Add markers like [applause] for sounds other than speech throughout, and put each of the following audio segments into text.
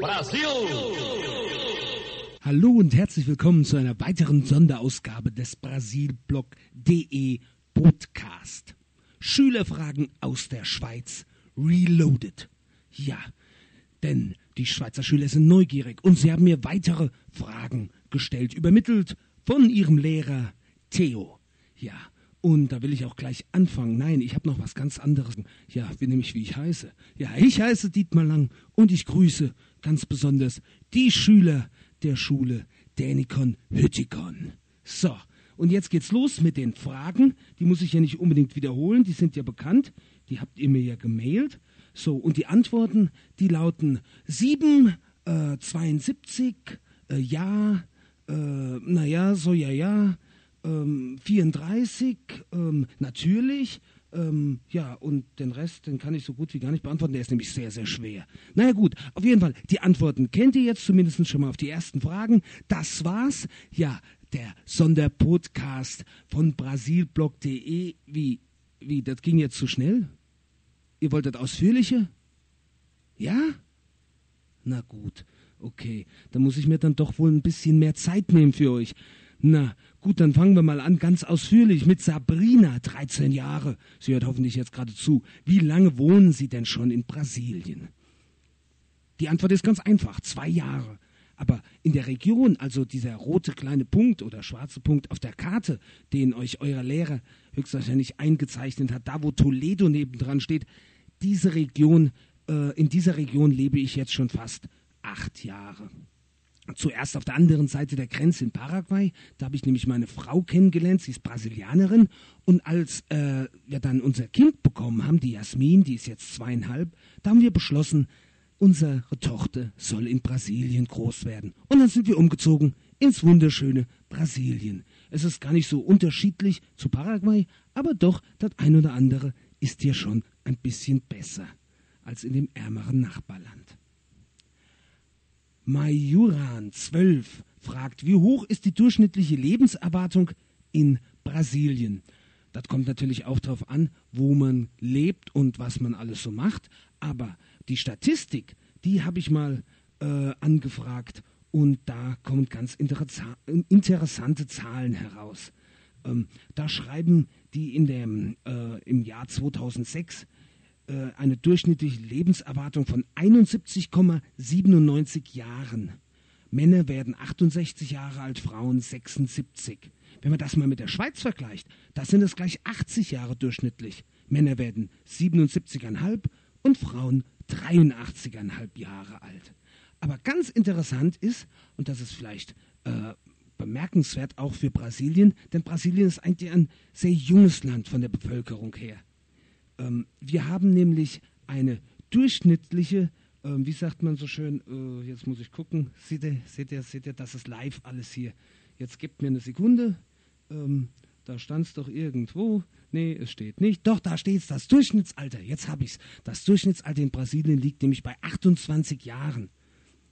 Brasil! Hallo und herzlich willkommen zu einer weiteren Sonderausgabe des Brasilblog.de Podcast. Schülerfragen aus der Schweiz Reloaded. Ja, denn die Schweizer Schüler sind neugierig und sie haben mir weitere Fragen gestellt, übermittelt von ihrem Lehrer Theo. Ja, und da will ich auch gleich anfangen. Nein, ich habe noch was ganz anderes. Ja, wie nämlich wie ich heiße. Ja, ich heiße Dietmar Lang und ich grüße ganz besonders die Schüler der Schule Dänikon Hüttikon. So, und jetzt geht's los mit den Fragen. Die muss ich ja nicht unbedingt wiederholen, die sind ja bekannt. Die habt ihr mir ja gemailt. So, und die Antworten, die lauten 7, äh, 72, äh, ja, äh, naja, so ja, ja, ähm, 34, ähm, natürlich. Ähm, ja, und den Rest, den kann ich so gut wie gar nicht beantworten. Der ist nämlich sehr, sehr schwer. Naja gut, auf jeden Fall, die Antworten kennt ihr jetzt zumindest schon mal auf die ersten Fragen. Das war's. Ja, der Sonderpodcast von brasilblog.de. Wie, wie, das ging jetzt zu schnell? Ihr wolltet ausführliche? Ja? Na gut, okay. Dann muss ich mir dann doch wohl ein bisschen mehr Zeit nehmen für euch. Na, gut, dann fangen wir mal an, ganz ausführlich mit Sabrina, 13 Jahre. Sie hört hoffentlich jetzt gerade zu. Wie lange wohnen Sie denn schon in Brasilien? Die Antwort ist ganz einfach, zwei Jahre. Aber in der Region, also dieser rote kleine Punkt oder schwarze Punkt auf der Karte, den euch euer Lehrer höchstwahrscheinlich eingezeichnet hat, da wo Toledo nebendran steht, diese Region, äh, in dieser Region lebe ich jetzt schon fast acht Jahre zuerst auf der anderen Seite der Grenze in Paraguay. Da habe ich nämlich meine Frau kennengelernt, sie ist Brasilianerin. Und als äh, wir dann unser Kind bekommen haben, die Jasmin, die ist jetzt zweieinhalb, da haben wir beschlossen, unsere Tochter soll in Brasilien groß werden. Und dann sind wir umgezogen ins wunderschöne Brasilien. Es ist gar nicht so unterschiedlich zu Paraguay, aber doch das ein oder andere ist hier schon ein bisschen besser als in dem ärmeren Nachbarland. Majuran 12 fragt, wie hoch ist die durchschnittliche Lebenserwartung in Brasilien? Das kommt natürlich auch darauf an, wo man lebt und was man alles so macht. Aber die Statistik, die habe ich mal äh, angefragt und da kommen ganz interessante Zahlen heraus. Ähm, da schreiben die in dem, äh, im Jahr 2006 äh, eine durchschnittliche Lebenserwartung von 71,97 Jahren. Männer werden 68 Jahre alt, Frauen 76. Wenn man das mal mit der Schweiz vergleicht, da sind es gleich 80 Jahre durchschnittlich. Männer werden 77,5 und Frauen 83,5 Jahre alt. Aber ganz interessant ist, und das ist vielleicht äh, bemerkenswert auch für Brasilien, denn Brasilien ist eigentlich ein sehr junges Land von der Bevölkerung her. Ähm, wir haben nämlich eine durchschnittliche, ähm, wie sagt man so schön, äh, jetzt muss ich gucken, seht ihr, seht ihr, seht ihr, das ist live alles hier. Jetzt gebt mir eine Sekunde. Ähm, da stand es doch irgendwo. Nee, es steht nicht. Doch, da steht es, das Durchschnittsalter. Jetzt habe ich es. Das Durchschnittsalter in Brasilien liegt nämlich bei 28 Jahren.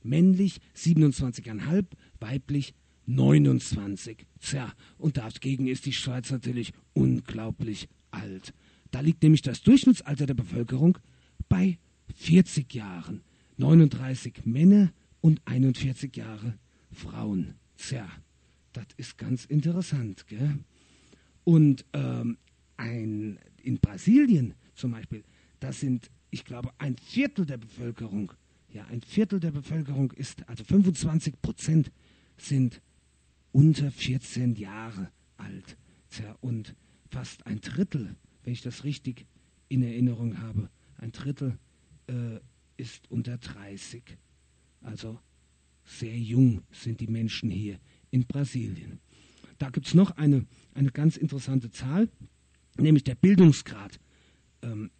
Männlich 27,5, weiblich 29. Tja, und dagegen ist die Schweiz natürlich unglaublich alt. Da liegt nämlich das Durchschnittsalter der Bevölkerung bei 40 Jahren. 39 Männer und 41 Jahre Frauen. Tja, das ist ganz interessant. Gell? Und ähm, ein, in Brasilien zum Beispiel, das sind, ich glaube, ein Viertel der Bevölkerung, ja, ein Viertel der Bevölkerung ist, also 25 Prozent sind unter 14 Jahre alt. Tja, und fast ein Drittel wenn ich das richtig in Erinnerung habe, ein Drittel äh, ist unter 30. Also sehr jung sind die Menschen hier in Brasilien. Da gibt es noch eine, eine ganz interessante Zahl, nämlich der Bildungsgrad. Ähm,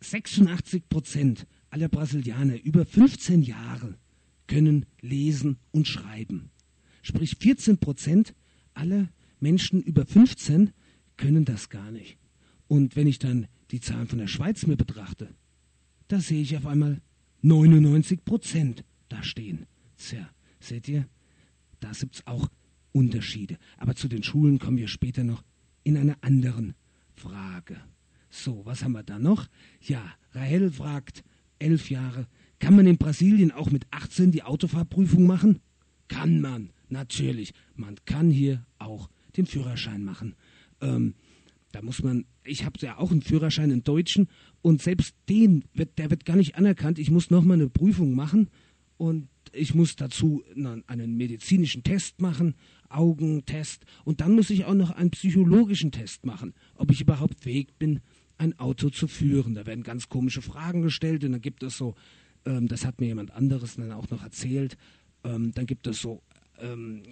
86 Prozent aller Brasilianer über 15 Jahre können lesen und schreiben. Sprich 14 Prozent aller Menschen über 15 können das gar nicht. Und wenn ich dann die Zahlen von der Schweiz mir betrachte, da sehe ich auf einmal 99 Prozent da stehen. Tja, seht ihr, da gibt es auch Unterschiede. Aber zu den Schulen kommen wir später noch in einer anderen Frage. So, was haben wir da noch? Ja, Rahel fragt, elf Jahre, Kann man in Brasilien auch mit 18 die Autofahrprüfung machen? Kann man, natürlich. Man kann hier auch den Führerschein machen. Ähm, da muss man, ich habe ja auch einen Führerschein in Deutschen. Und selbst den wird, der wird gar nicht anerkannt. Ich muss nochmal eine Prüfung machen. Und ich muss dazu einen medizinischen Test machen, Augentest. Und dann muss ich auch noch einen psychologischen Test machen, ob ich überhaupt fähig bin, ein Auto zu führen. Da werden ganz komische Fragen gestellt. Und dann gibt es so, ähm, das hat mir jemand anderes dann auch noch erzählt, ähm, dann gibt es so ähm,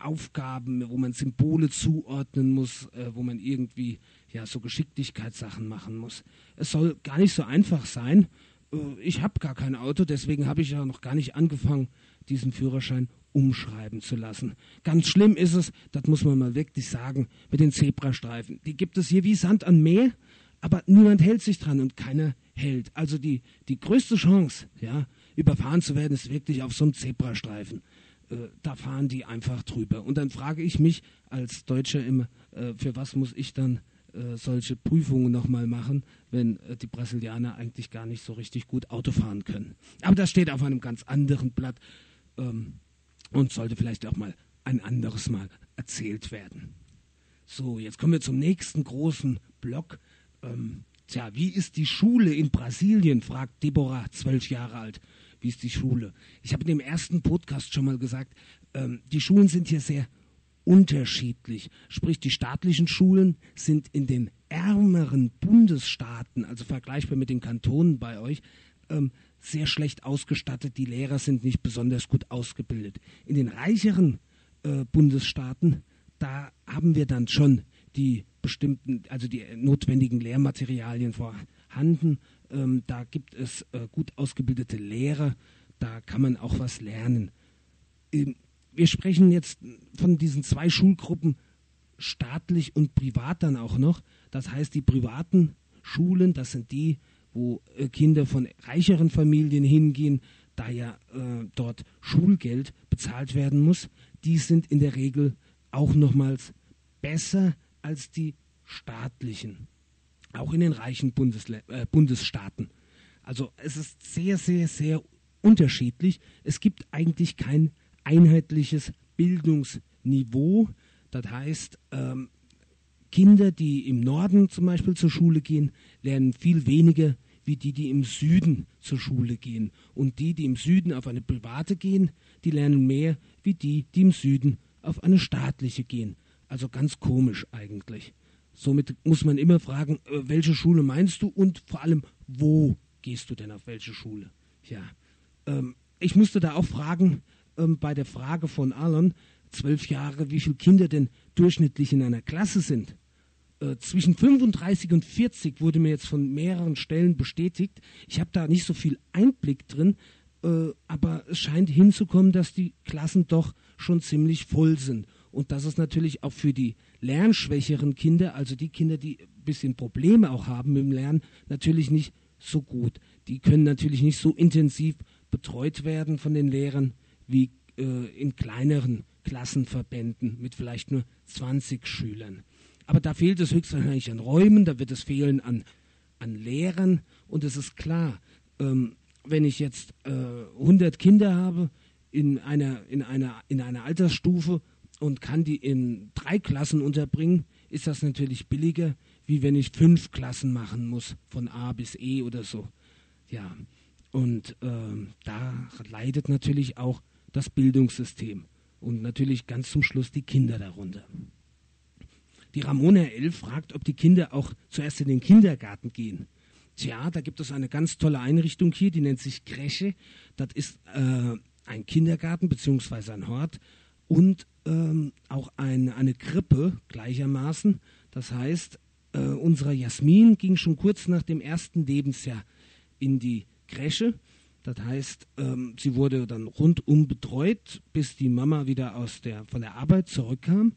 Aufgaben, wo man Symbole zuordnen muss, äh, wo man irgendwie ja so Geschicklichkeitssachen machen muss. Es soll gar nicht so einfach sein. Äh, ich habe gar kein Auto, deswegen habe ich ja noch gar nicht angefangen, diesen Führerschein umschreiben zu lassen. Ganz schlimm ist es, das muss man mal wirklich sagen, mit den Zebrastreifen. Die gibt es hier wie Sand an Meer, aber niemand hält sich dran und keiner hält. Also die, die größte Chance, ja, überfahren zu werden, ist wirklich auf so einem Zebrastreifen. Äh, da fahren die einfach drüber. Und dann frage ich mich als Deutscher immer, äh, für was muss ich dann äh, solche Prüfungen nochmal machen, wenn die Brasilianer eigentlich gar nicht so richtig gut Auto fahren können. Aber das steht auf einem ganz anderen Blatt ähm, und sollte vielleicht auch mal ein anderes Mal erzählt werden. So, jetzt kommen wir zum nächsten großen Block. Ähm, tja, wie ist die Schule in Brasilien? fragt Deborah, zwölf Jahre alt wie ist die Schule? Ich habe in dem ersten Podcast schon mal gesagt, ähm, die Schulen sind hier sehr unterschiedlich. Sprich, die staatlichen Schulen sind in den ärmeren Bundesstaaten, also vergleichbar mit den Kantonen bei euch, ähm, sehr schlecht ausgestattet. Die Lehrer sind nicht besonders gut ausgebildet. In den reicheren äh, Bundesstaaten, da haben wir dann schon die bestimmten, also die notwendigen Lehrmaterialien vorhanden. Ähm, da gibt es äh, gut ausgebildete Lehrer, da kann man auch was lernen. Ähm, wir sprechen jetzt von diesen zwei Schulgruppen, staatlich und privat dann auch noch. Das heißt, die privaten Schulen, das sind die, wo äh, Kinder von reicheren Familien hingehen, da ja äh, dort Schulgeld bezahlt werden muss, die sind in der Regel auch nochmals besser als die staatlichen auch in den reichen Bundesle äh, Bundesstaaten. Also es ist sehr, sehr, sehr unterschiedlich. Es gibt eigentlich kein einheitliches Bildungsniveau. Das heißt, ähm, Kinder, die im Norden zum Beispiel zur Schule gehen, lernen viel weniger wie die, die im Süden zur Schule gehen. Und die, die im Süden auf eine private gehen, die lernen mehr wie die, die im Süden auf eine staatliche gehen. Also ganz komisch eigentlich. Somit muss man immer fragen, äh, welche Schule meinst du und vor allem, wo gehst du denn auf welche Schule? Ja, ähm, ich musste da auch fragen, ähm, bei der Frage von Alan, zwölf Jahre, wie viele Kinder denn durchschnittlich in einer Klasse sind. Äh, zwischen 35 und 40 wurde mir jetzt von mehreren Stellen bestätigt. Ich habe da nicht so viel Einblick drin, äh, aber es scheint hinzukommen, dass die Klassen doch schon ziemlich voll sind. Und das ist natürlich auch für die lernschwächeren Kinder, also die Kinder, die ein bisschen Probleme auch haben mit dem Lernen, natürlich nicht so gut. Die können natürlich nicht so intensiv betreut werden von den Lehrern wie äh, in kleineren Klassenverbänden mit vielleicht nur 20 Schülern. Aber da fehlt es höchstwahrscheinlich an Räumen, da wird es fehlen an, an Lehrern und es ist klar, ähm, wenn ich jetzt äh, 100 Kinder habe in einer, in, einer, in einer Altersstufe und kann die in drei Klassen unterbringen, ist das natürlich billiger, wie wenn ich fünf Klassen machen muss, von A bis E oder so. Ja, und äh, da leidet natürlich auch das Bildungssystem und natürlich ganz zum Schluss die Kinder darunter. Die Ramona L. fragt, ob die Kinder auch zuerst in den Kindergarten gehen. Tja, da gibt es eine ganz tolle Einrichtung hier, die nennt sich Kresche. Das ist äh, ein Kindergarten bzw. ein Hort und ähm, auch ein, eine Krippe gleichermaßen. Das heißt, äh, unsere Jasmin ging schon kurz nach dem ersten Lebensjahr in die Kresche. Das heißt, ähm, sie wurde dann rundum betreut, bis die Mama wieder aus der, von der Arbeit zurückkam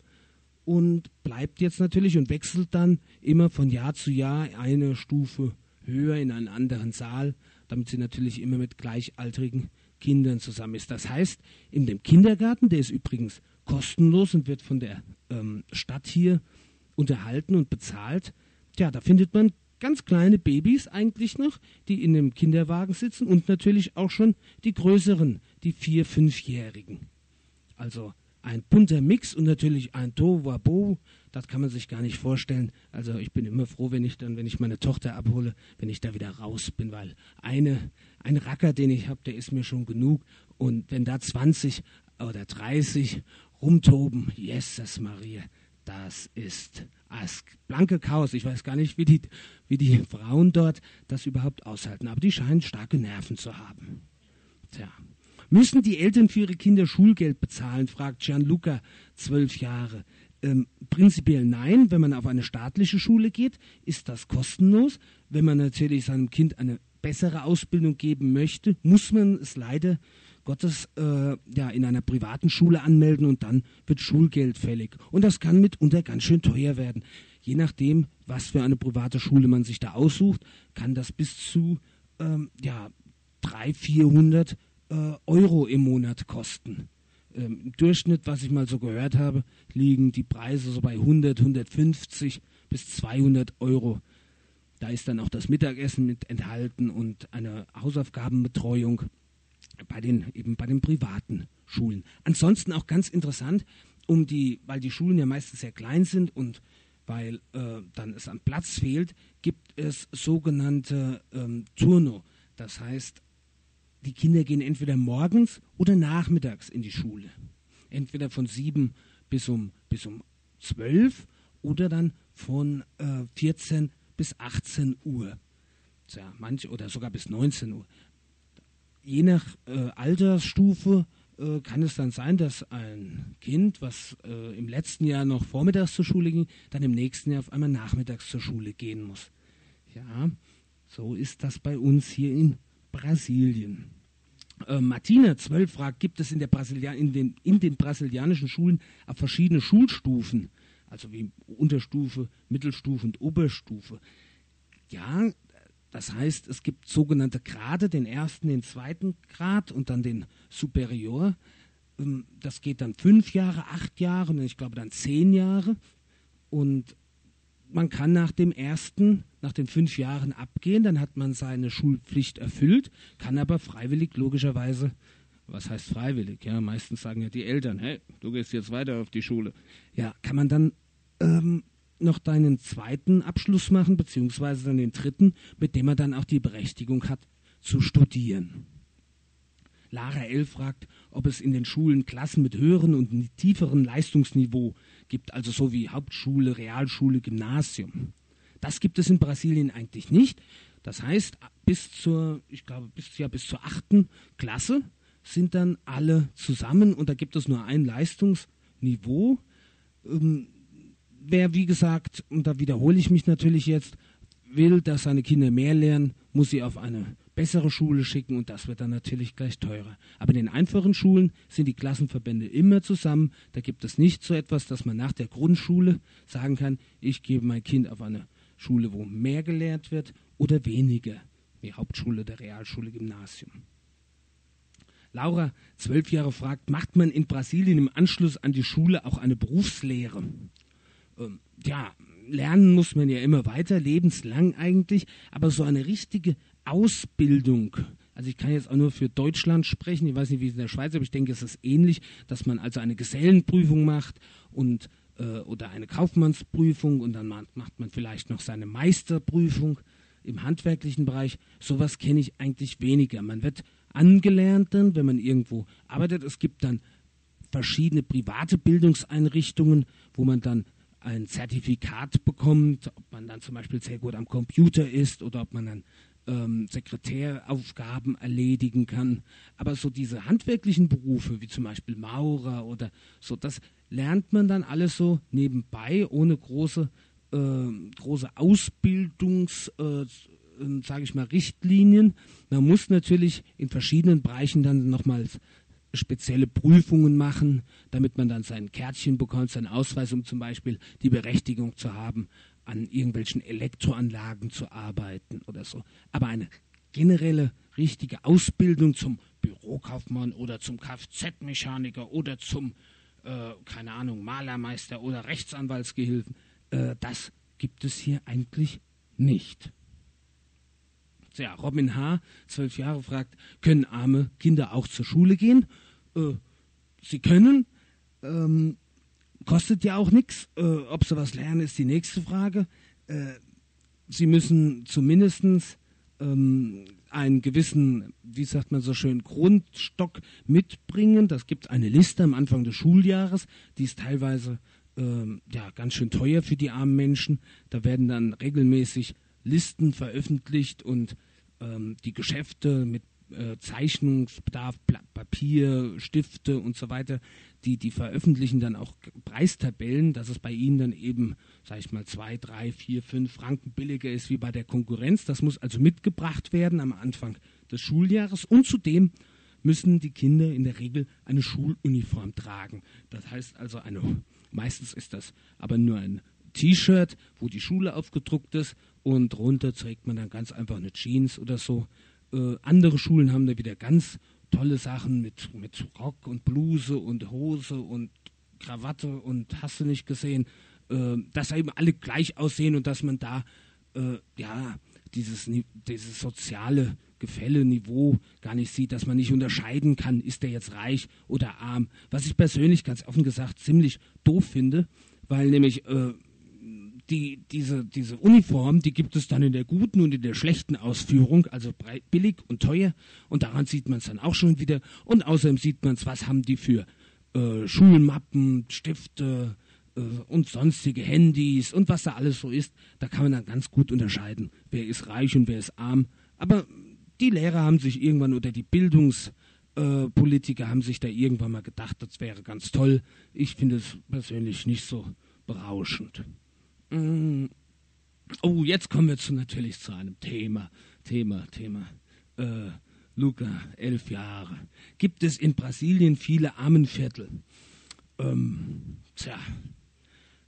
und bleibt jetzt natürlich und wechselt dann immer von Jahr zu Jahr eine Stufe höher in einen anderen Saal, damit sie natürlich immer mit gleichaltrigen Kindern zusammen ist. Das heißt, in dem Kindergarten, der ist übrigens kostenlos und wird von der ähm, Stadt hier unterhalten und bezahlt. Ja, da findet man ganz kleine Babys eigentlich noch, die in einem Kinderwagen sitzen und natürlich auch schon die größeren, die vier, fünfjährigen. Also ein bunter Mix und natürlich ein Tohuwabo, das kann man sich gar nicht vorstellen. Also ich bin immer froh, wenn ich dann, wenn ich meine Tochter abhole, wenn ich da wieder raus bin, weil eine, ein Racker, den ich habe, der ist mir schon genug. Und wenn da 20 oder 30 rumtoben, Jesus Maria, das ist das blanke Chaos. Ich weiß gar nicht, wie die, wie die Frauen dort das überhaupt aushalten, aber die scheinen starke Nerven zu haben. Tja. Müssen die Eltern für ihre Kinder Schulgeld bezahlen, fragt Gianluca, zwölf Jahre. Ähm, prinzipiell nein. Wenn man auf eine staatliche Schule geht, ist das kostenlos. Wenn man natürlich seinem Kind eine bessere Ausbildung geben möchte, muss man es leider Gottes äh, ja, in einer privaten Schule anmelden und dann wird Schulgeld fällig. Und das kann mitunter ganz schön teuer werden. Je nachdem, was für eine private Schule man sich da aussucht, kann das bis zu ähm, ja, 300, 400 äh, Euro im Monat kosten. Ähm, Im Durchschnitt, was ich mal so gehört habe, liegen die Preise so bei 100, 150 bis 200 Euro. Da ist dann auch das Mittagessen mit enthalten und eine Hausaufgabenbetreuung bei den eben bei den privaten Schulen. Ansonsten auch ganz interessant, um die, weil die Schulen ja meistens sehr klein sind und weil äh, dann es an Platz fehlt, gibt es sogenannte ähm, Turno. Das heißt die Kinder gehen entweder morgens oder nachmittags in die Schule. Entweder von sieben bis um, bis um 12 oder dann von äh, 14 bis 18 Uhr. Tja, manche, oder sogar bis 19 Uhr. Je nach äh, Altersstufe äh, kann es dann sein, dass ein Kind, was äh, im letzten Jahr noch vormittags zur Schule ging, dann im nächsten Jahr auf einmal nachmittags zur Schule gehen muss. Ja, so ist das bei uns hier in Brasilien. Äh, Martina 12 fragt, gibt es in, der Brasilian in, den, in den brasilianischen Schulen verschiedene Schulstufen, also wie Unterstufe, Mittelstufe und Oberstufe? Ja, das heißt, es gibt sogenannte Grade, den ersten, den zweiten Grad und dann den Superior. Ähm, das geht dann fünf Jahre, acht Jahre und ich glaube dann zehn Jahre. Und man kann nach dem ersten, nach den fünf Jahren abgehen, dann hat man seine Schulpflicht erfüllt, kann aber freiwillig logischerweise, was heißt freiwillig? Ja, meistens sagen ja die Eltern, hey, du gehst jetzt weiter auf die Schule. Ja, kann man dann ähm, noch deinen zweiten Abschluss machen, beziehungsweise dann den dritten, mit dem man dann auch die Berechtigung hat zu studieren. Lara L. fragt, ob es in den Schulen Klassen mit höheren und tieferen Leistungsniveau gibt, also so wie Hauptschule, Realschule, Gymnasium. Das gibt es in Brasilien eigentlich nicht. Das heißt, bis zur, ich glaube, bis, ja, bis zur achten Klasse sind dann alle zusammen und da gibt es nur ein Leistungsniveau. Ähm, wer, wie gesagt, und da wiederhole ich mich natürlich jetzt, will, dass seine Kinder mehr lernen, muss sie auf eine bessere Schule schicken und das wird dann natürlich gleich teurer. Aber in den einfachen Schulen sind die Klassenverbände immer zusammen. Da gibt es nicht so etwas, dass man nach der Grundschule sagen kann, ich gebe mein Kind auf eine Schule, wo mehr gelehrt wird oder weniger, wie Hauptschule, der Realschule, Gymnasium. Laura, zwölf Jahre, fragt, macht man in Brasilien im Anschluss an die Schule auch eine Berufslehre? Ähm, ja, lernen muss man ja immer weiter, lebenslang eigentlich, aber so eine richtige Ausbildung, also ich kann jetzt auch nur für Deutschland sprechen, ich weiß nicht, wie es in der Schweiz ist, aber ich denke, es ist ähnlich, dass man also eine Gesellenprüfung macht und äh, oder eine Kaufmannsprüfung und dann macht man vielleicht noch seine Meisterprüfung im handwerklichen Bereich. Sowas kenne ich eigentlich weniger. Man wird angelernt dann, wenn man irgendwo arbeitet. Es gibt dann verschiedene private Bildungseinrichtungen, wo man dann ein Zertifikat bekommt, ob man dann zum Beispiel sehr gut am Computer ist oder ob man dann ähm, Sekretäraufgaben erledigen kann. Aber so diese handwerklichen Berufe, wie zum Beispiel Maurer oder so, das lernt man dann alles so nebenbei, ohne große, äh, große Ausbildungs, äh, sage ich mal, Richtlinien. Man muss natürlich in verschiedenen Bereichen dann nochmals spezielle Prüfungen machen, damit man dann sein Kärtchen bekommt, seinen Ausweis, um zum Beispiel die Berechtigung zu haben, an irgendwelchen Elektroanlagen zu arbeiten oder so. Aber eine generelle, richtige Ausbildung zum Bürokaufmann oder zum Kfz-Mechaniker oder zum, äh, keine Ahnung, Malermeister oder Rechtsanwaltsgehilfen, äh, das gibt es hier eigentlich nicht. Tja, Robin H., zwölf Jahre, fragt, können arme Kinder auch zur Schule gehen? Äh, sie können. Ähm, kostet ja auch nichts. Äh, ob sie was lernen, ist die nächste Frage. Äh, sie müssen zumindest ähm, einen gewissen, wie sagt man so schön, Grundstock mitbringen. Das gibt eine Liste am Anfang des Schuljahres, die ist teilweise ähm, ja, ganz schön teuer für die armen Menschen. Da werden dann regelmäßig Listen veröffentlicht und ähm, die Geschäfte mit äh, Zeichnungsbedarf, Papier, Stifte und so weiter, die, die veröffentlichen dann auch Preistabellen, dass es bei ihnen dann eben, sag ich mal, zwei, drei, vier, fünf Franken billiger ist wie bei der Konkurrenz. Das muss also mitgebracht werden am Anfang des Schuljahres und zudem müssen die Kinder in der Regel eine Schuluniform tragen. Das heißt also eine, meistens ist das aber nur ein T-Shirt, wo die Schule aufgedruckt ist und drunter trägt man dann ganz einfach eine Jeans oder so. Äh, andere Schulen haben da wieder ganz tolle Sachen mit, mit Rock und Bluse und Hose und Krawatte und hast du nicht gesehen, äh, dass eben alle gleich aussehen und dass man da äh, ja dieses, dieses soziale Gefälle, Niveau gar nicht sieht, dass man nicht unterscheiden kann, ist der jetzt reich oder arm. Was ich persönlich ganz offen gesagt ziemlich doof finde, weil nämlich äh, die, diese, diese Uniform, die gibt es dann in der guten und in der schlechten Ausführung, also billig und teuer. Und daran sieht man es dann auch schon wieder. Und außerdem sieht man es, was haben die für äh, Schulmappen, Stifte äh, und sonstige Handys und was da alles so ist. Da kann man dann ganz gut unterscheiden, wer ist reich und wer ist arm. Aber die Lehrer haben sich irgendwann oder die Bildungspolitiker äh, haben sich da irgendwann mal gedacht, das wäre ganz toll. Ich finde es persönlich nicht so berauschend. Mm. Oh, jetzt kommen wir zu, natürlich zu einem Thema. Thema, Thema. Äh, Luca, elf Jahre. Gibt es in Brasilien viele Armenviertel? Ähm, tja,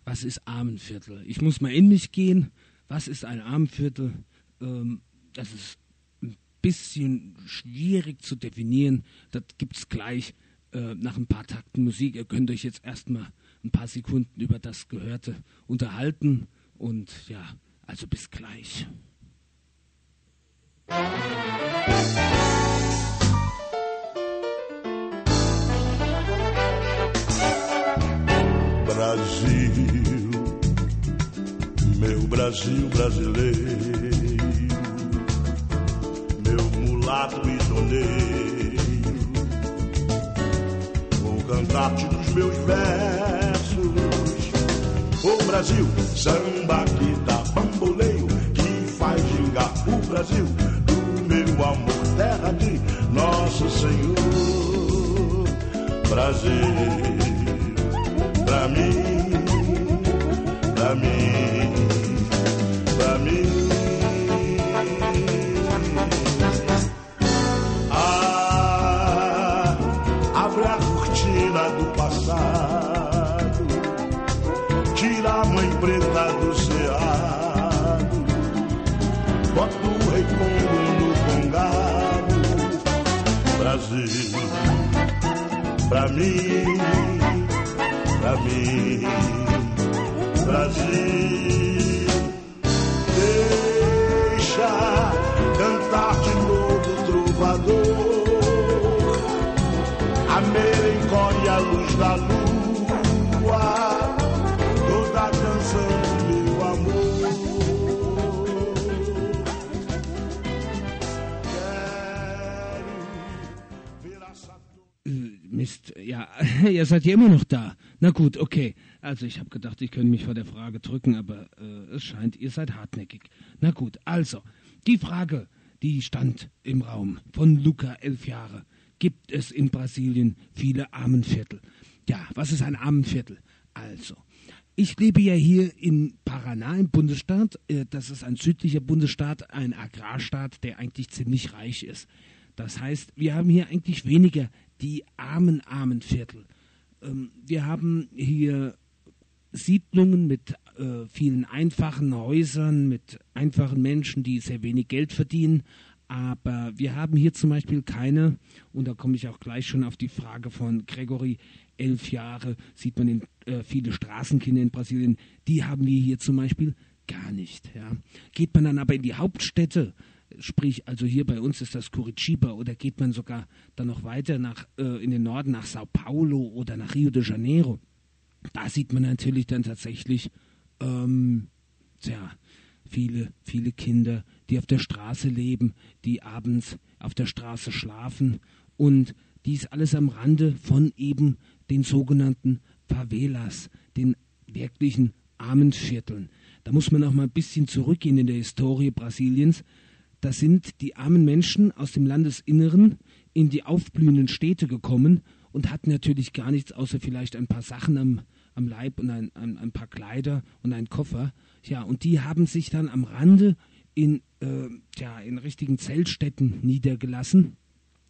was ist Armenviertel? Ich muss mal in mich gehen. Was ist ein Armenviertel? Ähm, das ist ein bisschen schwierig zu definieren. Das gibt es gleich äh, nach ein paar Takten Musik. Ihr könnt euch jetzt erstmal ein paar Sekunden über das Gehörte unterhalten. Und ja, also bis gleich. Brasil, meu Brasil brasileiro, meu mulato prisioneiro, vou cantar-te dos meus versos o Brasil, samba que dá bamboleio, que faz gingar o Brasil, do meu amor, terra de nosso Senhor. Brasil, pra mim, pra mim, pra mim. verdade pra mim, pra mim, Brasil. Ja, [laughs] ihr seid ja immer noch da. Na gut, okay. Also ich habe gedacht, ich könnte mich vor der Frage drücken, aber äh, es scheint, ihr seid hartnäckig. Na gut, also, die Frage, die stand im Raum von Luca, elf Jahre. Gibt es in Brasilien viele Armenviertel? Ja, was ist ein Armenviertel? Also, ich lebe ja hier in Paraná im Bundesstaat. Äh, das ist ein südlicher Bundesstaat, ein Agrarstaat, der eigentlich ziemlich reich ist. Das heißt, wir haben hier eigentlich weniger die armen, armen Viertel. Ähm, wir haben hier Siedlungen mit äh, vielen einfachen Häusern, mit einfachen Menschen, die sehr wenig Geld verdienen. Aber wir haben hier zum Beispiel keine, und da komme ich auch gleich schon auf die Frage von Gregory, elf Jahre, sieht man in, äh, viele Straßenkinder in Brasilien, die haben wir hier zum Beispiel gar nicht. Ja. Geht man dann aber in die Hauptstädte, sprich, also hier bei uns ist das Curitiba, oder geht man sogar dann noch weiter nach, äh, in den Norden nach Sao Paulo oder nach Rio de Janeiro, da sieht man natürlich dann tatsächlich, ähm, tja, viele, viele Kinder, die auf der Straße leben, die abends auf der Straße schlafen und dies alles am Rande von eben den sogenannten Favelas, den wirklichen armen Vierteln. Da muss man auch mal ein bisschen zurückgehen in der Historie Brasiliens. Da sind die armen Menschen aus dem Landesinneren in die aufblühenden Städte gekommen und hatten natürlich gar nichts außer vielleicht ein paar Sachen am, am Leib und ein, ein, ein paar Kleider und einen Koffer. Ja, und die haben sich dann am Rande in, äh, ja, in richtigen Zeltstätten niedergelassen,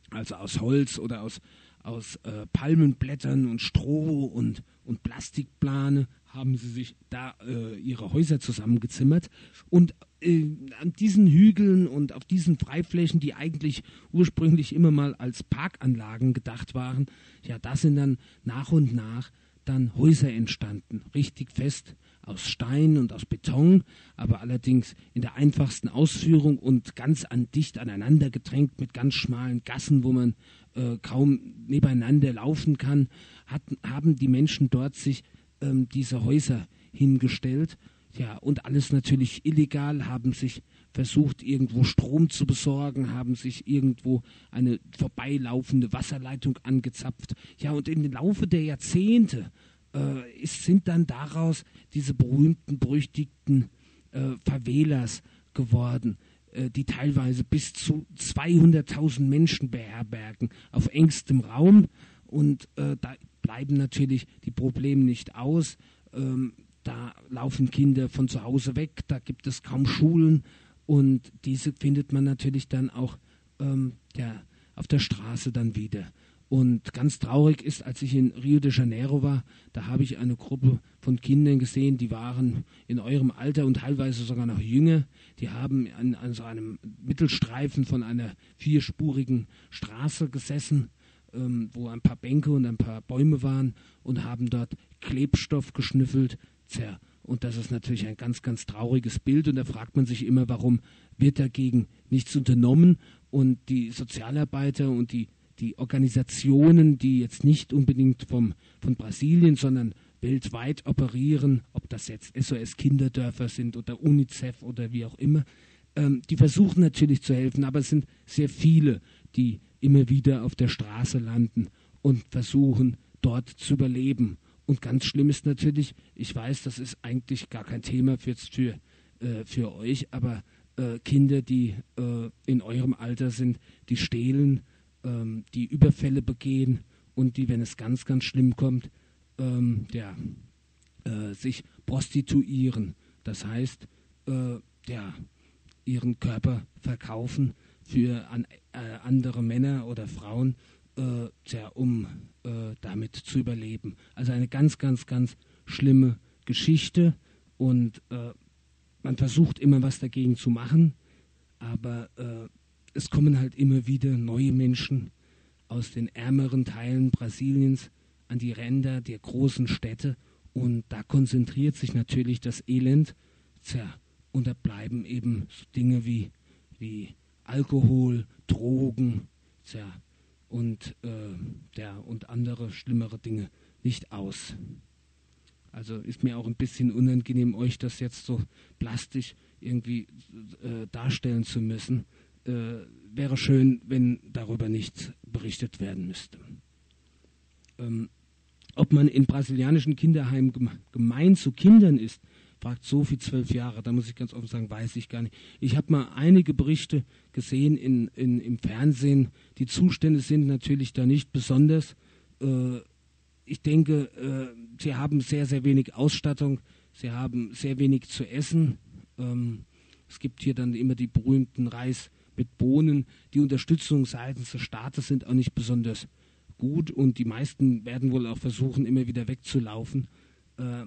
also aus Holz oder aus, aus äh, Palmenblättern und Stroh und, und Plastikplane haben sie sich da äh, ihre Häuser zusammengezimmert. Und äh, an diesen Hügeln und auf diesen Freiflächen, die eigentlich ursprünglich immer mal als Parkanlagen gedacht waren, ja, da sind dann nach und nach dann Häuser entstanden, richtig fest aus Stein und aus Beton, aber allerdings in der einfachsten Ausführung und ganz an dicht aneinander gedrängt mit ganz schmalen Gassen, wo man äh, kaum nebeneinander laufen kann, hat, haben die Menschen dort sich ähm, diese Häuser hingestellt. Ja, und alles natürlich illegal, haben sich versucht, irgendwo Strom zu besorgen, haben sich irgendwo eine vorbeilaufende Wasserleitung angezapft. Ja, und im Laufe der Jahrzehnte äh, ist, sind dann daraus diese berühmten, berüchtigten äh, Favelas geworden, äh, die teilweise bis zu 200.000 Menschen beherbergen auf engstem Raum. Und äh, da bleiben natürlich die Probleme nicht aus. Ähm, da laufen Kinder von zu Hause weg, da gibt es kaum Schulen und diese findet man natürlich dann auch ähm, ja, auf der Straße dann wieder. Und ganz traurig ist, als ich in Rio de Janeiro war, da habe ich eine Gruppe von Kindern gesehen, die waren in eurem Alter und teilweise sogar noch jünger. Die haben an, an so einem Mittelstreifen von einer vierspurigen Straße gesessen ähm, wo ein paar Bänke und ein paar Bäume waren und haben dort Klebstoff geschnüffelt. Tja, und das ist natürlich ein ganz, ganz trauriges Bild. Und da fragt man sich immer, warum wird dagegen nichts unternommen? Und die Sozialarbeiter und die, die Organisationen, die jetzt nicht unbedingt vom, von Brasilien, sondern weltweit operieren, ob das jetzt SOS Kinderdörfer sind oder UNICEF oder wie auch immer, ähm, die versuchen natürlich zu helfen, aber es sind sehr viele, die immer wieder auf der Straße landen und versuchen, dort zu überleben. Und ganz schlimm ist natürlich, ich weiß, das ist eigentlich gar kein Thema für, für, äh, für euch, aber äh, Kinder, die äh, in eurem Alter sind, die stehlen, ähm, die Überfälle begehen und die, wenn es ganz, ganz schlimm kommt, ähm, ja, äh, sich prostituieren. Das heißt, äh, ja, ihren Körper verkaufen für an, äh, andere Männer oder Frauen, äh, tja, um äh, damit zu überleben. Also eine ganz, ganz, ganz schlimme Geschichte und äh, man versucht immer was dagegen zu machen, aber äh, es kommen halt immer wieder neue Menschen aus den ärmeren Teilen Brasiliens an die Ränder der großen Städte und da konzentriert sich natürlich das Elend. Tja, und da bleiben eben so Dinge wie, wie Alkohol, Drogen tja, und, äh, ja, und andere schlimmere Dinge nicht aus. Also ist mir auch ein bisschen unangenehm, euch das jetzt so plastisch irgendwie äh, darstellen zu müssen. Äh, wäre schön, wenn darüber nicht berichtet werden müsste. Ähm, ob man in brasilianischen Kinderheimen gemein zu Kindern ist, fragt Sophie zwölf Jahre, da muss ich ganz offen sagen, weiß ich gar nicht. Ich habe mal einige Berichte gesehen in, in, im Fernsehen. Die Zustände sind natürlich da nicht besonders. Äh, ich denke, äh, sie haben sehr, sehr wenig Ausstattung, sie haben sehr wenig zu essen. Ähm, es gibt hier dann immer die berühmten Reis mit Bohnen. Die Unterstützung seitens des Staates sind auch nicht besonders gut und die meisten werden wohl auch versuchen, immer wieder wegzulaufen. Äh,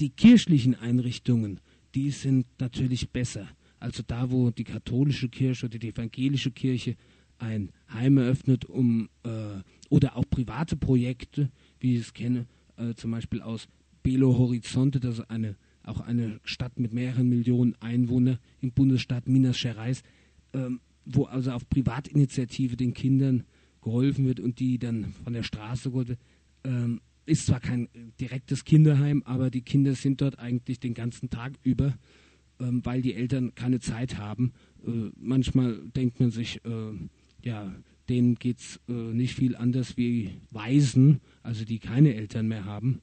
die kirchlichen Einrichtungen, die sind natürlich besser. Also da, wo die katholische Kirche oder die evangelische Kirche ein Heim eröffnet, um äh, oder auch private Projekte, wie ich es kenne, äh, zum Beispiel aus Belo Horizonte, das ist eine, auch eine Stadt mit mehreren Millionen Einwohnern im Bundesstaat Minas Gerais, ähm, wo also auf Privatinitiative den Kindern geholfen wird und die dann von der Straße geholt ähm, ist zwar kein direktes Kinderheim, aber die Kinder sind dort eigentlich den ganzen Tag über, ähm, weil die Eltern keine Zeit haben. Äh, manchmal denkt man sich, äh, ja, denen geht es äh, nicht viel anders wie Waisen, also die keine Eltern mehr haben.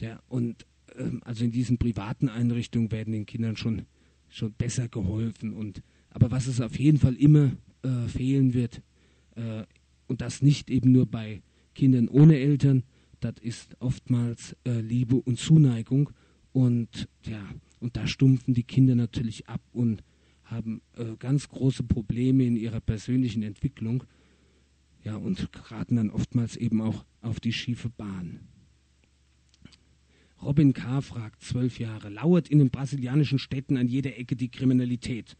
Ja, und ähm, also in diesen privaten Einrichtungen werden den Kindern schon, schon besser geholfen. Und, aber was es auf jeden Fall immer äh, fehlen wird, äh, und das nicht eben nur bei Kindern ohne Eltern, das ist oftmals äh, Liebe und Zuneigung. Und ja, und da stumpfen die Kinder natürlich ab und haben äh, ganz große Probleme in ihrer persönlichen Entwicklung. Ja, und geraten dann oftmals eben auch auf die schiefe Bahn. Robin K. fragt, zwölf Jahre, lauert in den brasilianischen Städten an jeder Ecke die Kriminalität?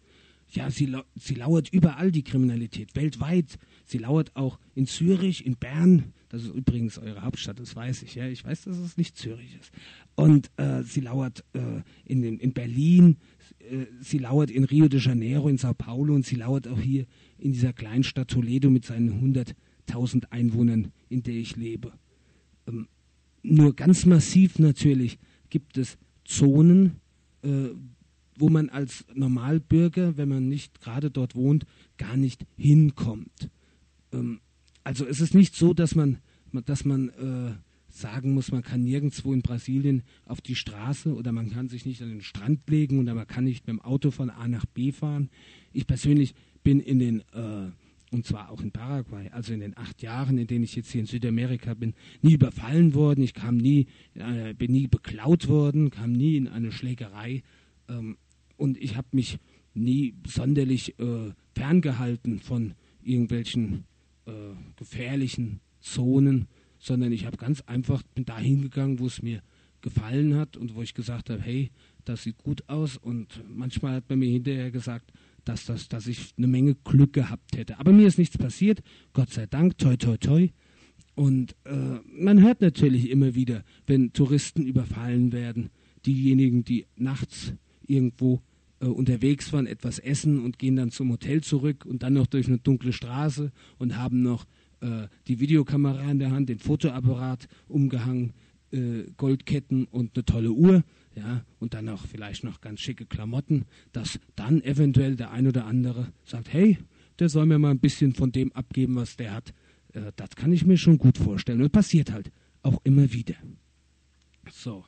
Ja, sie, sie lauert überall die Kriminalität, weltweit. Sie lauert auch in Zürich, in Bern. Das ist übrigens eure Hauptstadt, das weiß ich. Ja, ich weiß, dass es nicht Zürich ist. Und äh, sie lauert äh, in, in Berlin, äh, sie lauert in Rio de Janeiro, in Sao Paulo und sie lauert auch hier in dieser Kleinstadt Toledo mit seinen 100.000 Einwohnern, in der ich lebe. Ähm, nur ganz massiv natürlich gibt es Zonen, äh, wo man als Normalbürger, wenn man nicht gerade dort wohnt, gar nicht hinkommt. Ähm, also es ist nicht so, dass man, dass man äh, sagen muss, man kann nirgendwo in Brasilien auf die Straße oder man kann sich nicht an den Strand legen oder man kann nicht mit dem Auto von A nach B fahren. Ich persönlich bin in den, äh, und zwar auch in Paraguay, also in den acht Jahren, in denen ich jetzt hier in Südamerika bin, nie überfallen worden. Ich kam nie, äh, bin nie beklaut worden, kam nie in eine Schlägerei. Ähm, und ich habe mich nie sonderlich äh, ferngehalten von irgendwelchen äh, gefährlichen Zonen, sondern ich habe ganz einfach bin da hingegangen, wo es mir gefallen hat und wo ich gesagt habe, hey, das sieht gut aus und manchmal hat man mir hinterher gesagt, dass, das, dass ich eine Menge Glück gehabt hätte. Aber mir ist nichts passiert, Gott sei Dank, toi, toi, toi. Und äh, man hört natürlich immer wieder, wenn Touristen überfallen werden, diejenigen, die nachts irgendwo äh, unterwegs waren, etwas essen und gehen dann zum Hotel zurück und dann noch durch eine dunkle Straße und haben noch äh, die Videokamera in der Hand, den Fotoapparat umgehangen, äh, Goldketten und eine tolle Uhr, ja, und dann auch vielleicht noch ganz schicke Klamotten, dass dann eventuell der ein oder andere sagt, hey, der soll mir mal ein bisschen von dem abgeben, was der hat. Äh, das kann ich mir schon gut vorstellen. Und passiert halt auch immer wieder. So,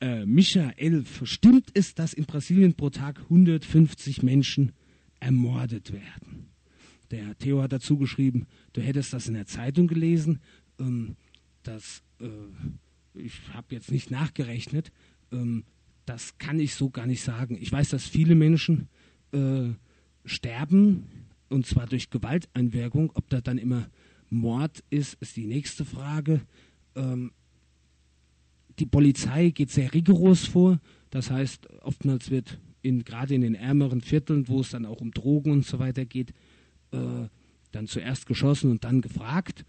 äh, Michael, stimmt es, dass in Brasilien pro Tag 150 Menschen ermordet werden? Der Theo hat dazu geschrieben, du hättest das in der Zeitung gelesen. Ähm, das, äh, ich habe jetzt nicht nachgerechnet. Ähm, das kann ich so gar nicht sagen. Ich weiß, dass viele Menschen äh, sterben, und zwar durch Gewalteinwirkung. Ob das dann immer Mord ist, ist die nächste Frage. Ähm, die Polizei geht sehr rigoros vor. Das heißt, oftmals wird in, gerade in den ärmeren Vierteln, wo es dann auch um Drogen und so weiter geht, äh, dann zuerst geschossen und dann gefragt.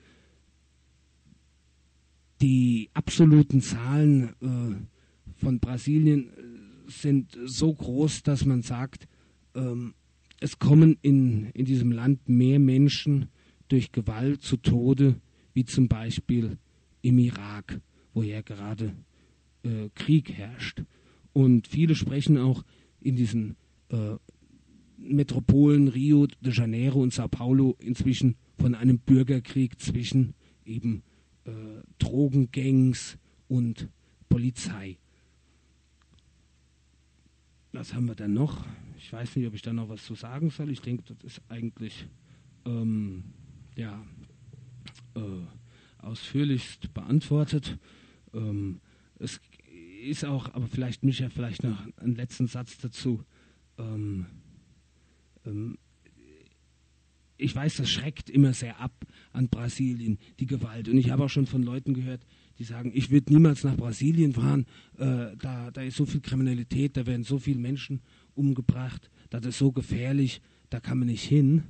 Die absoluten Zahlen äh, von Brasilien äh, sind so groß, dass man sagt, ähm, es kommen in, in diesem Land mehr Menschen durch Gewalt zu Tode, wie zum Beispiel im Irak wo ja gerade äh, Krieg herrscht. Und viele sprechen auch in diesen äh, Metropolen Rio de Janeiro und Sao Paulo inzwischen von einem Bürgerkrieg zwischen eben äh, Drogengangs und Polizei. Was haben wir dann noch? Ich weiß nicht, ob ich da noch was zu sagen soll. Ich denke, das ist eigentlich ähm, ja, äh, ausführlichst beantwortet. Ähm, es ist auch, aber vielleicht Micha, vielleicht noch einen letzten Satz dazu. Ähm, ähm, ich weiß, das schreckt immer sehr ab an Brasilien, die Gewalt. Und ich habe auch schon von Leuten gehört, die sagen, ich würde niemals nach Brasilien fahren, äh, da, da ist so viel Kriminalität, da werden so viele Menschen umgebracht, das ist so gefährlich, da kann man nicht hin.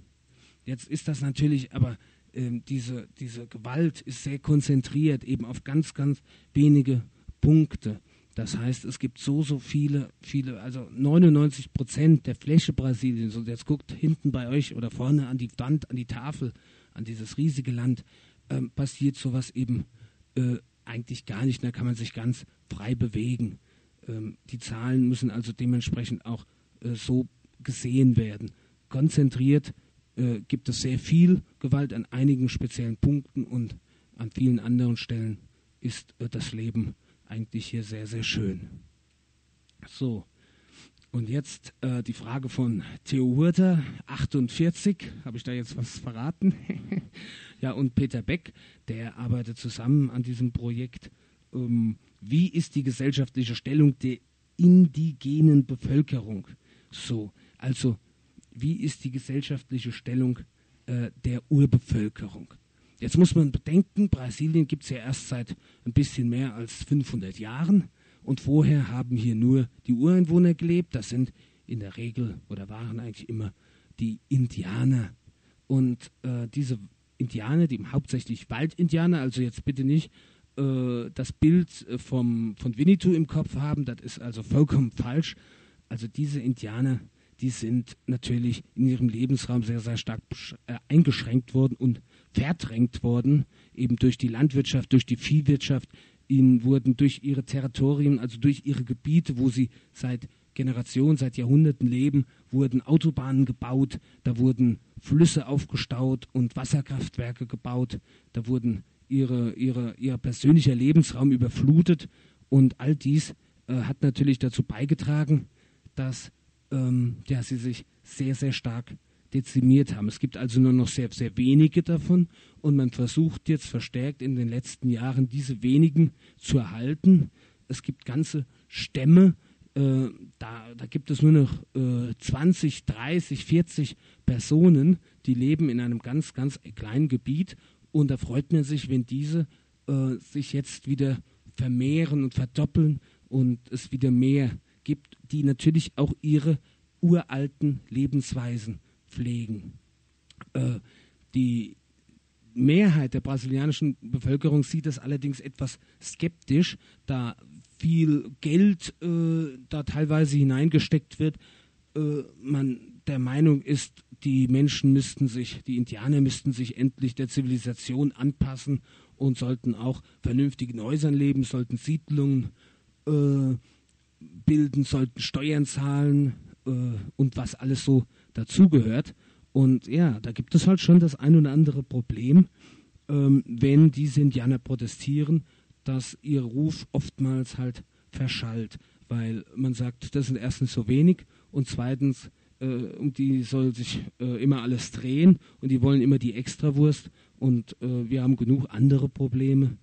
Jetzt ist das natürlich aber ähm, diese, diese Gewalt ist sehr konzentriert eben auf ganz, ganz wenige Punkte. Das heißt, es gibt so, so viele, viele, also 99 Prozent der Fläche Brasiliens, und jetzt guckt hinten bei euch oder vorne an die Wand, an die Tafel, an dieses riesige Land, ähm, passiert sowas eben äh, eigentlich gar nicht. Da kann man sich ganz frei bewegen. Ähm, die Zahlen müssen also dementsprechend auch äh, so gesehen werden. Konzentriert äh, gibt es sehr viel Gewalt an einigen speziellen Punkten und an vielen anderen Stellen ist äh, das Leben eigentlich hier sehr, sehr schön. So, und jetzt äh, die Frage von Theo Hurter, 48, habe ich da jetzt was verraten? [laughs] ja, und Peter Beck, der arbeitet zusammen an diesem Projekt. Ähm, wie ist die gesellschaftliche Stellung der indigenen Bevölkerung? So, also wie ist die gesellschaftliche Stellung äh, der Urbevölkerung? Jetzt muss man bedenken, Brasilien gibt es ja erst seit ein bisschen mehr als 500 Jahren und vorher haben hier nur die Ureinwohner gelebt. Das sind in der Regel oder waren eigentlich immer die Indianer. Und äh, diese Indianer, die hauptsächlich Waldindianer, also jetzt bitte nicht äh, das Bild äh, vom, von Winnetou im Kopf haben, das ist also vollkommen falsch. Also diese Indianer, die sind natürlich in ihrem Lebensraum sehr, sehr stark äh, eingeschränkt worden und verdrängt worden, eben durch die Landwirtschaft, durch die Viehwirtschaft. Ihnen wurden durch ihre Territorien, also durch ihre Gebiete, wo sie seit Generationen, seit Jahrhunderten leben, wurden Autobahnen gebaut, da wurden Flüsse aufgestaut und Wasserkraftwerke gebaut, da wurden ihre, ihre, ihr persönlicher Lebensraum überflutet und all dies äh, hat natürlich dazu beigetragen, dass ähm, ja, sie sich sehr, sehr stark dezimiert haben. Es gibt also nur noch sehr, sehr wenige davon und man versucht jetzt verstärkt in den letzten Jahren diese wenigen zu erhalten. Es gibt ganze Stämme, äh, da, da, gibt es nur noch äh, 20, 30, 40 Personen, die leben in einem ganz, ganz kleinen Gebiet und da freut man sich, wenn diese äh, sich jetzt wieder vermehren und verdoppeln und es wieder mehr gibt, die natürlich auch ihre uralten Lebensweisen pflegen. Äh, die Mehrheit der brasilianischen Bevölkerung sieht das allerdings etwas skeptisch, da viel Geld äh, da teilweise hineingesteckt wird. Äh, man der Meinung ist, die Menschen müssten sich, die Indianer müssten sich endlich der Zivilisation anpassen und sollten auch vernünftig in Häusern leben, sollten Siedlungen äh, bilden, sollten Steuern zahlen äh, und was alles so dazugehört. Und ja, da gibt es halt schon das ein oder andere Problem, ähm, wenn diese Indianer protestieren, dass ihr Ruf oftmals halt verschallt, weil man sagt, das sind erstens so wenig und zweitens, äh, um die soll sich äh, immer alles drehen und die wollen immer die Extrawurst und äh, wir haben genug andere Probleme.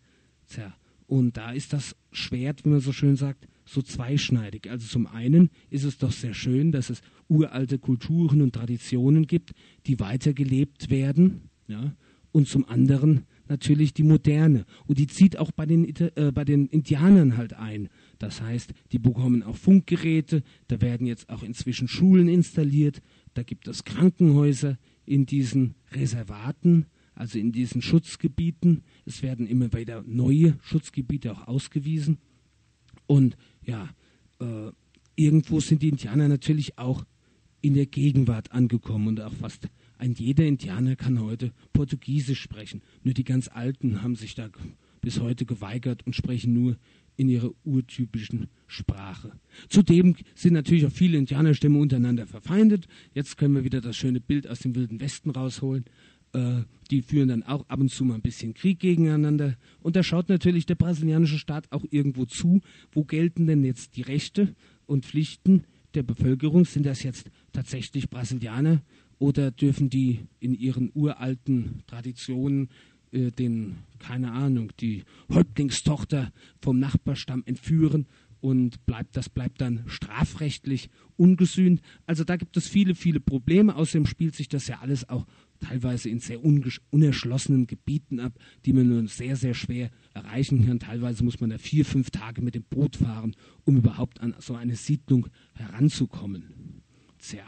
Tja, und da ist das Schwert, wie man so schön sagt, so zweischneidig. Also zum einen ist es doch sehr schön, dass es uralte Kulturen und Traditionen gibt, die weitergelebt werden. Ja? Und zum anderen natürlich die moderne. Und die zieht auch bei den, äh, bei den Indianern halt ein. Das heißt, die bekommen auch Funkgeräte, da werden jetzt auch inzwischen Schulen installiert, da gibt es Krankenhäuser in diesen Reservaten, also in diesen Schutzgebieten. Es werden immer wieder neue Schutzgebiete auch ausgewiesen. Und ja, äh, irgendwo sind die Indianer natürlich auch in der Gegenwart angekommen und auch fast ein jeder Indianer kann heute Portugiesisch sprechen. Nur die ganz Alten haben sich da bis heute geweigert und sprechen nur in ihrer urtypischen Sprache. Zudem sind natürlich auch viele Indianerstämme untereinander verfeindet. Jetzt können wir wieder das schöne Bild aus dem Wilden Westen rausholen. Äh, die führen dann auch ab und zu mal ein bisschen Krieg gegeneinander. Und da schaut natürlich der brasilianische Staat auch irgendwo zu, wo gelten denn jetzt die Rechte und Pflichten der Bevölkerung. Sind das jetzt tatsächlich Brasilianer oder dürfen die in ihren uralten Traditionen äh, den, keine Ahnung, die Häuptlingstochter vom Nachbarstamm entführen und bleibt, das bleibt dann strafrechtlich ungesühnt. Also da gibt es viele, viele Probleme. Außerdem spielt sich das ja alles auch teilweise in sehr unerschlossenen Gebieten ab, die man nur sehr, sehr schwer erreichen kann. Teilweise muss man da vier, fünf Tage mit dem Boot fahren, um überhaupt an so eine Siedlung heranzukommen. Tja,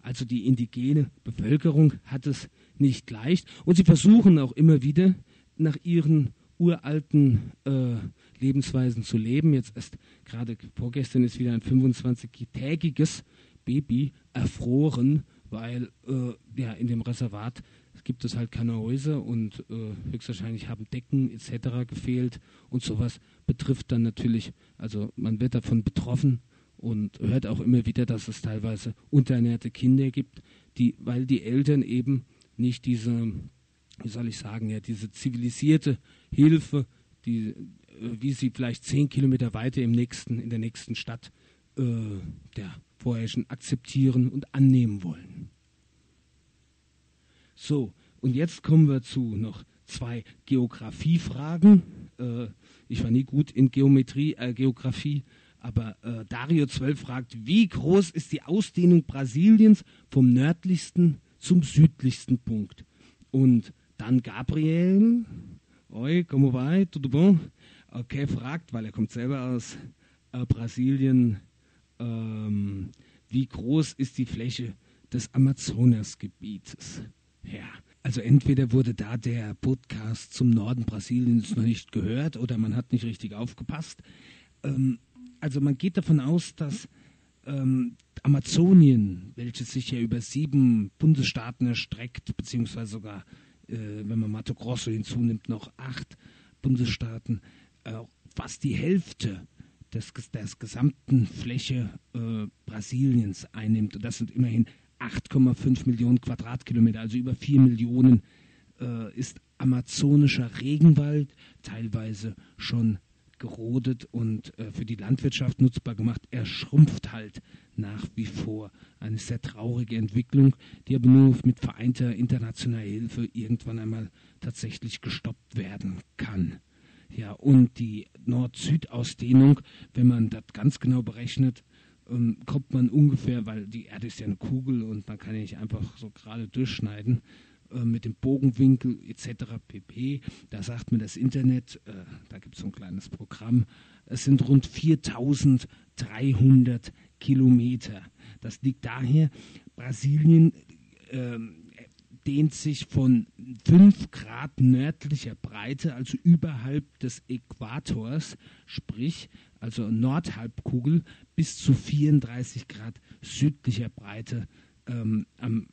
also die indigene Bevölkerung hat es nicht leicht und sie versuchen auch immer wieder nach ihren uralten äh, Lebensweisen zu leben. Jetzt ist gerade vorgestern ist wieder ein 25-tägiges Baby erfroren, weil äh, ja in dem Reservat gibt es halt keine Häuser und äh, höchstwahrscheinlich haben Decken etc. gefehlt und sowas betrifft dann natürlich, also man wird davon betroffen und hört auch immer wieder, dass es teilweise unterernährte Kinder gibt, die, weil die Eltern eben nicht diese, wie soll ich sagen, ja, diese zivilisierte Hilfe, die, äh, wie sie vielleicht zehn Kilometer weiter im nächsten, in der nächsten Stadt äh, der vorher schon akzeptieren und annehmen wollen. So, und jetzt kommen wir zu noch zwei Geografiefragen. Äh, ich war nie gut in Geometrie, äh, Geografie, aber äh, Dario 12 fragt, wie groß ist die Ausdehnung Brasiliens vom nördlichsten zum südlichsten Punkt? Und dann Gabriel, oi, como vai, tudo bom? Okay, fragt, weil er kommt selber aus äh, Brasilien, ähm, wie groß ist die Fläche des Amazonasgebietes? Ja, also entweder wurde da der Podcast zum Norden Brasiliens noch nicht gehört oder man hat nicht richtig aufgepasst. Ähm, also man geht davon aus, dass ähm, Amazonien, welches sich ja über sieben Bundesstaaten erstreckt, beziehungsweise sogar, äh, wenn man Mato Grosso hinzunimmt, noch acht Bundesstaaten, äh, fast die Hälfte des, des gesamten Fläche äh, Brasiliens einnimmt. Und das sind immerhin 8,5 Millionen Quadratkilometer, also über 4 Millionen, äh, ist amazonischer Regenwald, teilweise schon gerodet und äh, für die Landwirtschaft nutzbar gemacht. Er schrumpft halt nach wie vor. Eine sehr traurige Entwicklung, die aber nur mit vereinter internationaler Hilfe irgendwann einmal tatsächlich gestoppt werden kann. Ja, und die Nord-Süd-Ausdehnung, wenn man das ganz genau berechnet, ähm, kommt man ungefähr, weil die Erde ist ja eine Kugel und man kann ja nicht einfach so gerade durchschneiden, äh, mit dem Bogenwinkel etc. pp. Da sagt mir das Internet, äh, da gibt es so ein kleines Programm, es sind rund 4300 Kilometer. Das liegt daher, Brasilien äh, dehnt sich von 5 Grad nördlicher Breite, also überhalb des Äquators, sprich also Nordhalbkugel, bis zu 34 Grad südlicher Breite ähm, am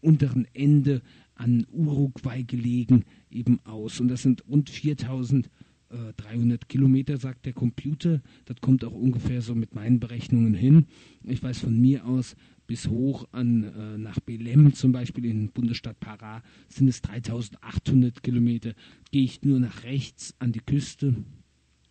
unteren Ende an Uruguay gelegen eben aus. Und das sind rund 4300 Kilometer, sagt der Computer. Das kommt auch ungefähr so mit meinen Berechnungen hin. Ich weiß von mir aus, bis hoch an äh, nach Belém zum Beispiel in Bundesstaat Pará sind es 3800 Kilometer. Gehe ich nur nach rechts an die Küste,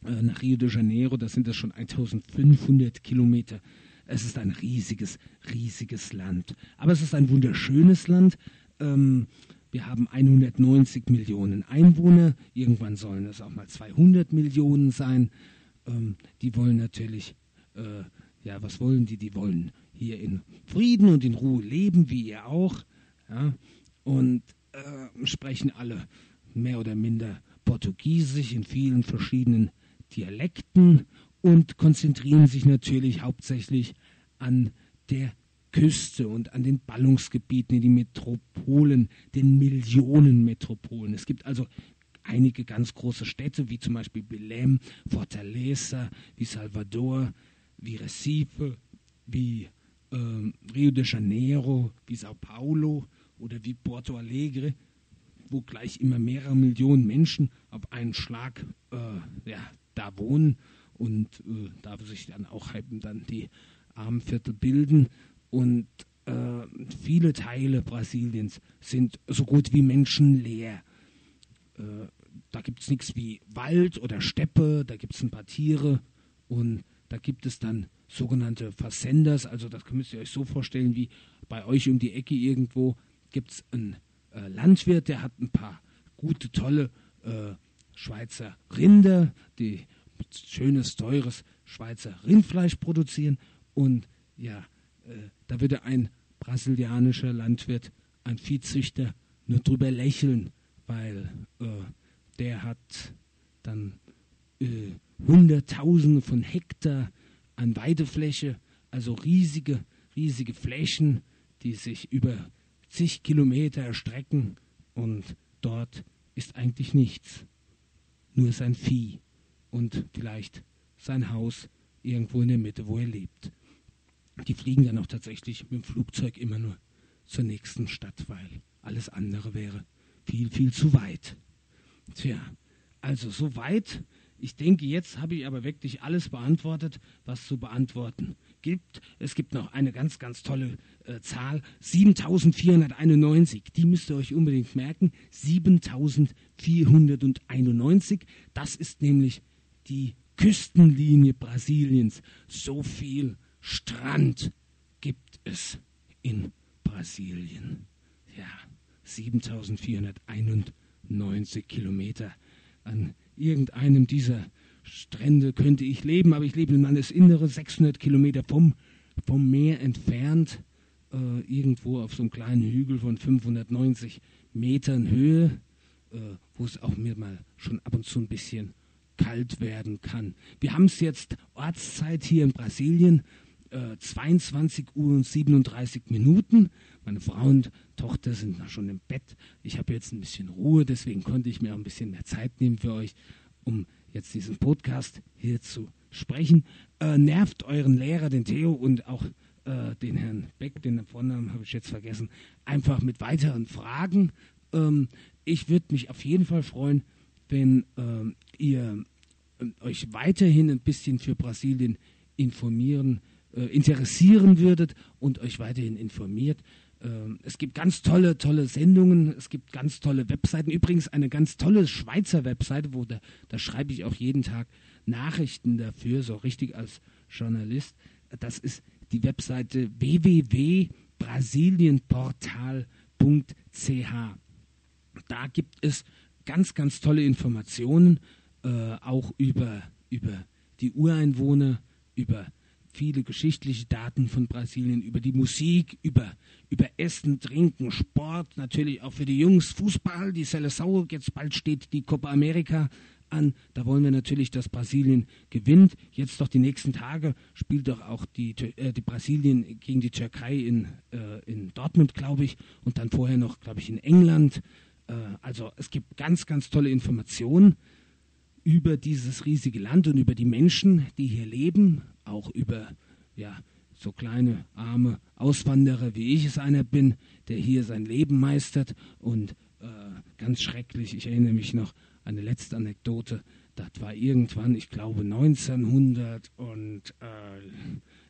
äh, nach Rio de Janeiro, da sind das schon 1500 Kilometer. Es ist ein riesiges, riesiges Land. Aber es ist ein wunderschönes Land. Ähm, wir haben 190 Millionen Einwohner. Irgendwann sollen es auch mal 200 Millionen sein. Ähm, die wollen natürlich, äh, ja, was wollen die? Die wollen hier in Frieden und in Ruhe leben, wie ihr auch. Ja? Und äh, sprechen alle mehr oder minder Portugiesisch in vielen verschiedenen Dialekten und konzentrieren sich natürlich hauptsächlich an der Küste und an den Ballungsgebieten in den Metropolen, den Millionenmetropolen. Es gibt also einige ganz große Städte, wie zum Beispiel Belém, Fortaleza, wie Salvador, wie Recife, wie äh, Rio de Janeiro, wie Sao Paulo oder wie Porto Alegre, wo gleich immer mehrere Millionen Menschen auf einen Schlag äh, ja, da wohnen und äh, da sich dann auch eben dann die Armviertel bilden und äh, viele Teile Brasiliens sind so gut wie menschenleer. Äh, da gibt es nichts wie Wald oder Steppe, da gibt es ein paar Tiere und da gibt es dann sogenannte Versenders, also das müsst ihr euch so vorstellen, wie bei euch um die Ecke irgendwo gibt es einen äh, Landwirt, der hat ein paar gute, tolle äh, Schweizer Rinder, die schönes, teures Schweizer Rindfleisch produzieren. Und ja, äh, da würde ein brasilianischer Landwirt, ein Viehzüchter nur drüber lächeln, weil äh, der hat dann Hunderttausende von Hektar an Weidefläche, also riesige, riesige Flächen, die sich über zig Kilometer erstrecken und dort ist eigentlich nichts, nur sein Vieh und vielleicht sein Haus irgendwo in der Mitte, wo er lebt. Die fliegen dann auch tatsächlich mit dem Flugzeug immer nur zur nächsten Stadt, weil alles andere wäre viel, viel zu weit. Tja, also so weit. Ich denke, jetzt habe ich aber wirklich alles beantwortet, was zu beantworten gibt. Es gibt noch eine ganz, ganz tolle äh, Zahl, 7491. Die müsst ihr euch unbedingt merken. 7491. Das ist nämlich die Küstenlinie Brasiliens. So viel Strand gibt es in Brasilien. Ja, 7491 Kilometer. An irgendeinem dieser Strände könnte ich leben, aber ich lebe im Landesinnere, 600 Kilometer vom, vom Meer entfernt, äh, irgendwo auf so einem kleinen Hügel von 590 Metern Höhe, äh, wo es auch mir mal schon ab und zu ein bisschen kalt werden kann. Wir haben es jetzt Ortszeit hier in Brasilien, äh, 22 Uhr und 37 Minuten. Meine Frau und Tochter sind schon im Bett. Ich habe jetzt ein bisschen Ruhe, deswegen konnte ich mir auch ein bisschen mehr Zeit nehmen für euch, um jetzt diesen Podcast hier zu sprechen. Äh, nervt euren Lehrer, den Theo und auch äh, den Herrn Beck, den Vornamen habe ich jetzt vergessen, einfach mit weiteren Fragen. Ähm, ich würde mich auf jeden Fall freuen, wenn ähm, ihr äh, euch weiterhin ein bisschen für Brasilien informieren, äh, interessieren würdet und euch weiterhin informiert. Ähm, es gibt ganz tolle, tolle Sendungen, es gibt ganz tolle Webseiten. Übrigens eine ganz tolle Schweizer Webseite, wo da, da schreibe ich auch jeden Tag Nachrichten dafür, so richtig als Journalist. Das ist die Webseite www.brasilienportal.ch. Da gibt es ganz, ganz tolle Informationen, äh, auch über, über die Ureinwohner, über viele geschichtliche Daten von Brasilien, über die Musik, über, über Essen, Trinken, Sport, natürlich auch für die Jungs, Fußball, die Seleção, jetzt bald steht die Copa America an. Da wollen wir natürlich, dass Brasilien gewinnt. Jetzt doch die nächsten Tage spielt doch auch die, äh, die Brasilien gegen die Türkei in, äh, in Dortmund, glaube ich, und dann vorher noch, glaube ich, in England. Äh, also es gibt ganz, ganz tolle Informationen über dieses riesige Land und über die Menschen, die hier leben, auch über ja, so kleine arme Auswanderer, wie ich es einer bin, der hier sein Leben meistert. Und äh, ganz schrecklich, ich erinnere mich noch an eine letzte Anekdote. Das war irgendwann, ich glaube 1900 und äh,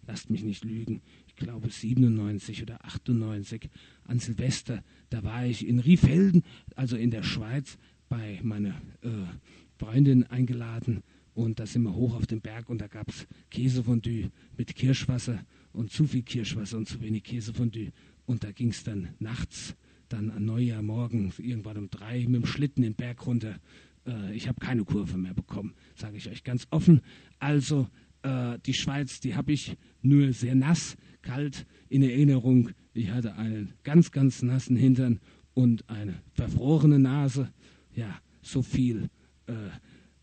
lasst mich nicht lügen, ich glaube 97 oder 98 an Silvester. Da war ich in Riefelden, also in der Schweiz, bei meiner äh, Freundin eingeladen und da sind wir hoch auf den Berg und da gab es Käsefondue mit Kirschwasser und zu viel Kirschwasser und zu wenig Käsefondue. Und da ging es dann nachts, dann an Neujahr morgen, irgendwann um drei, mit dem Schlitten den Berg runter. Äh, ich habe keine Kurve mehr bekommen, sage ich euch ganz offen. Also äh, die Schweiz, die habe ich nur sehr nass, kalt in Erinnerung. Ich hatte einen ganz, ganz nassen Hintern und eine verfrorene Nase. Ja, so viel äh,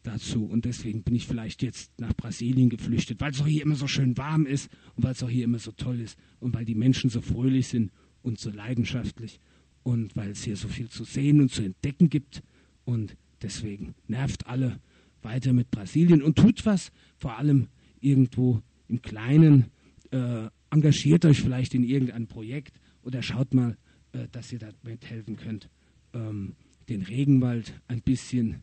dazu. Und deswegen bin ich vielleicht jetzt nach Brasilien geflüchtet, weil es auch hier immer so schön warm ist und weil es auch hier immer so toll ist und weil die Menschen so fröhlich sind und so leidenschaftlich und weil es hier so viel zu sehen und zu entdecken gibt. Und deswegen nervt alle weiter mit Brasilien und tut was, vor allem irgendwo im Kleinen. Äh, engagiert euch vielleicht in irgendein Projekt oder schaut mal, äh, dass ihr da mithelfen könnt, ähm, den Regenwald ein bisschen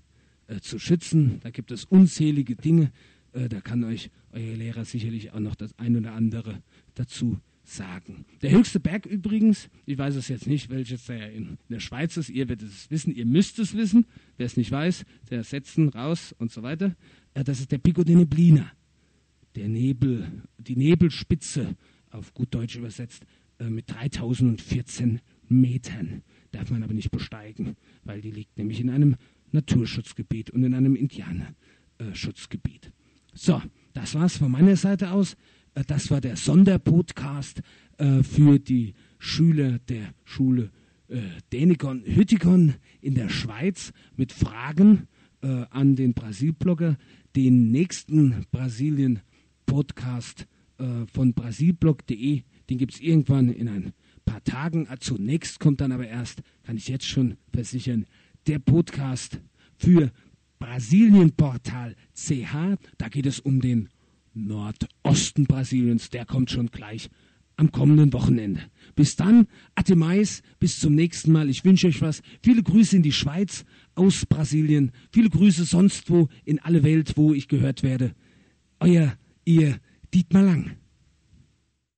äh, zu schützen. Da gibt es unzählige Dinge. Äh, da kann euch euer Lehrer sicherlich auch noch das ein oder andere dazu sagen. Der höchste Berg übrigens, ich weiß es jetzt nicht, welches der in, der Schweiz ist, ihr werdet es wissen, ihr müsst es wissen, wer es nicht weiß, der setzen raus und so weiter. Äh, das ist der Pico de Neblina, der Nebel, die Nebelspitze, auf gut Deutsch übersetzt, äh, mit 3014 Metern. Darf man aber nicht besteigen, weil die liegt nämlich in einem Naturschutzgebiet und in einem Indianerschutzgebiet. So, das war's von meiner Seite aus. Äh, das war der Sonderpodcast äh, für die Schüler der Schule äh, Dänikon Hüttikon in der Schweiz mit Fragen an den Brasilblogger. Den nächsten Brasilien-Podcast von brasilblog.de, den gibt es irgendwann in ein paar Tagen. Zunächst kommt dann aber erst, kann ich jetzt schon versichern, der Podcast für Brasilienportal CH. Da geht es um den Nordosten Brasiliens. Der kommt schon gleich am kommenden Wochenende. Bis dann, Ate Mais, bis zum nächsten Mal. Ich wünsche euch was. Viele Grüße in die Schweiz, aus Brasilien. Viele Grüße sonst wo in alle Welt, wo ich gehört werde. Euer, ihr Dietmar Lang.